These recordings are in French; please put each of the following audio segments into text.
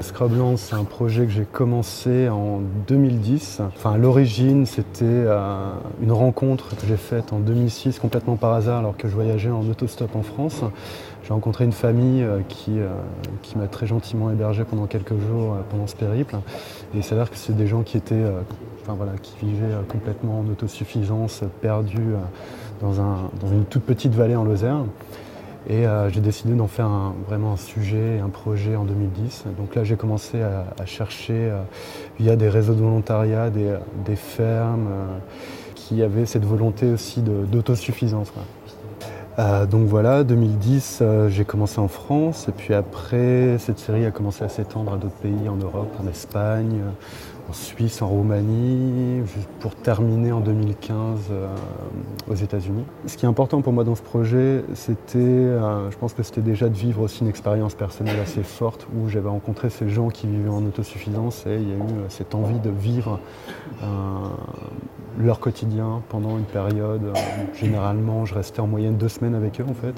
Scrubland, c'est un projet que j'ai commencé en 2010. Enfin, l'origine, c'était euh, une rencontre que j'ai faite en 2006 complètement par hasard alors que je voyageais en autostop en France. J'ai rencontré une famille euh, qui, euh, qui m'a très gentiment hébergé pendant quelques jours pendant ce périple. Et il s'avère que c'est des gens qui étaient, enfin voilà, qui vivaient complètement en autosuffisance, perdus dans, un, dans une toute petite vallée en Lozère. Et euh, j'ai décidé d'en faire vraiment un sujet, un projet en 2010. Donc là, j'ai commencé à, chercher euh, via des réseaux de volontariat, des, fermes euh, qui avaient cette volonté aussi d'autosuffisance. Donc voilà, 2010, j'ai commencé en France et puis après, cette série a commencé à s'étendre à d'autres pays en Europe, en Espagne, en Suisse, en Roumanie, pour terminer en 2015 euh, aux États-Unis. Ce qui est important pour moi dans ce projet, c'était, euh, je pense que c'était déjà de vivre aussi une expérience personnelle assez forte où j'avais rencontré ces gens qui vivaient en autosuffisance et il y a eu euh, cette envie de vivre leur quotidien pendant une période. généralement, je restais en moyenne deux semaines avec eux en fait.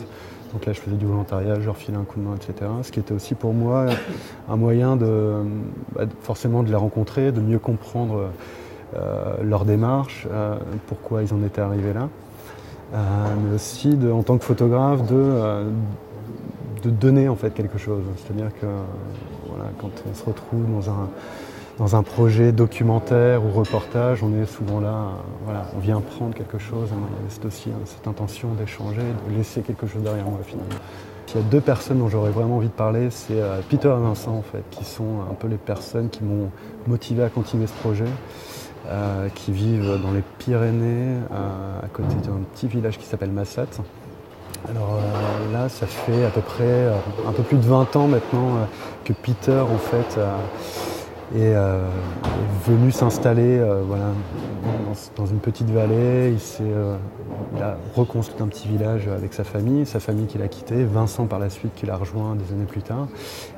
Donc là, je faisais du volontariat, je leur filais un coup de main, etc. Ce qui était aussi pour moi un moyen de bah, forcément de les rencontrer, de mieux comprendre euh, leur démarche, euh, pourquoi ils en étaient arrivés là. Euh, mais aussi de, en tant que photographe de, de donner en fait quelque chose. C'est-à-dire que voilà, quand on se retrouve dans un, dans un projet documentaire ou reportage, on est souvent là, voilà, on vient prendre quelque chose, c'est aussi hein, cette intention d'échanger, de laisser quelque chose derrière moi finalement. Il y a deux personnes dont j'aurais vraiment envie de parler, c'est euh, Peter et Vincent en fait, qui sont un peu les personnes qui m'ont motivé à continuer ce projet, euh, qui vivent dans les Pyrénées, euh, à côté d'un petit village qui s'appelle Massat. Alors là, ça fait à peu près un peu plus de 20 ans maintenant que Peter en fait et euh, est venu s'installer euh, voilà, dans, une petite vallée. Il, s'est, euh, a reconstruit un petit village avec sa famille, sa famille qu'il a quitté, Vincent par la suite qui l'a rejoint des années plus tard.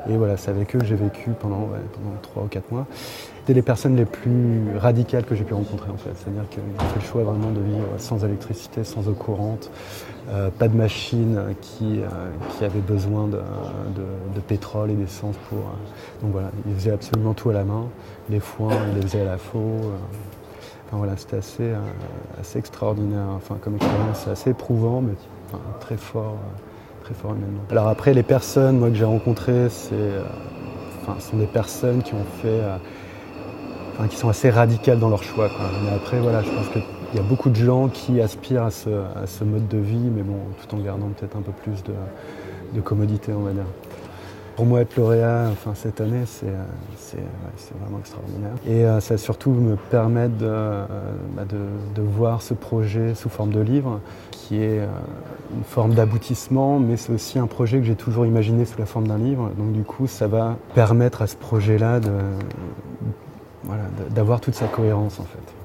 Et voilà, c'est avec eux que j'ai vécu pendant, trois ou quatre mois. C'était les personnes les plus radicales que j'ai pu rencontrer en fait. C'est-à-dire qu'ils ont fait le choix vraiment de vivre sans électricité, sans eau courante, pas de machine qui, qui avait besoin de, pétrole et d'essence pour. donc voilà, ils faisaient absolument tout à la main. Les foins, ils les faisaient à la faux. Enfin voilà, c'était assez, euh, assez extraordinaire. Enfin, comme expérience, c'est assez éprouvant, mais très fort, euh, très fort humainement. Alors après, les personnes moi, que j'ai rencontrées, c'est, euh, enfin, sont des personnes qui ont fait, qui sont assez radicales dans leur choix. Mais après, voilà, je pense qu'il y a beaucoup de gens qui aspirent à ce, mode de vie, mais bon, tout en gardant peut-être un peu plus de, de commodité, on va dire. Pour moi, être lauréat enfin, cette année, c'est vraiment extraordinaire. Et euh, ça surtout me permet euh, bah, de, de, voir ce projet sous forme de livre, qui est euh, une forme d'aboutissement, mais c'est aussi un projet que j'ai toujours imaginé sous la forme d'un livre. Donc du coup, ça va permettre à ce projet-là d'avoir voilà, toute sa cohérence en fait.